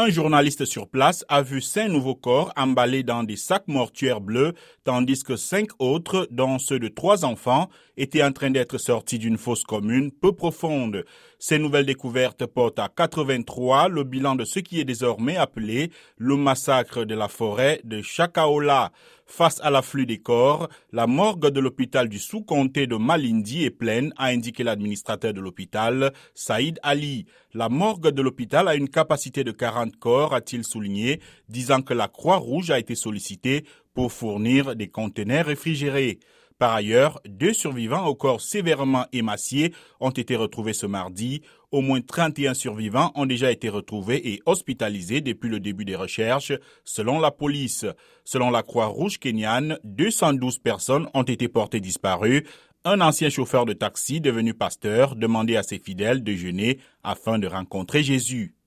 Un journaliste sur place a vu cinq nouveaux corps emballés dans des sacs mortuaires bleus, tandis que cinq autres, dont ceux de trois enfants, étaient en train d'être sortis d'une fosse commune peu profonde. Ces nouvelles découvertes portent à 83 le bilan de ce qui est désormais appelé le massacre de la forêt de Chakaola. Face à l'afflux des corps, la morgue de l'hôpital du sous-comté de Malindi est pleine, a indiqué l'administrateur de l'hôpital, Saïd Ali. La morgue de l'hôpital a une capacité de 40 corps, a-t-il souligné, disant que la Croix-Rouge a été sollicitée pour fournir des conteneurs réfrigérés. Par ailleurs, deux survivants au corps sévèrement émaciés ont été retrouvés ce mardi. Au moins 31 survivants ont déjà été retrouvés et hospitalisés depuis le début des recherches, selon la police. Selon la Croix-Rouge kenyane, 212 personnes ont été portées disparues. Un ancien chauffeur de taxi devenu pasteur demandait à ses fidèles de jeûner afin de rencontrer Jésus.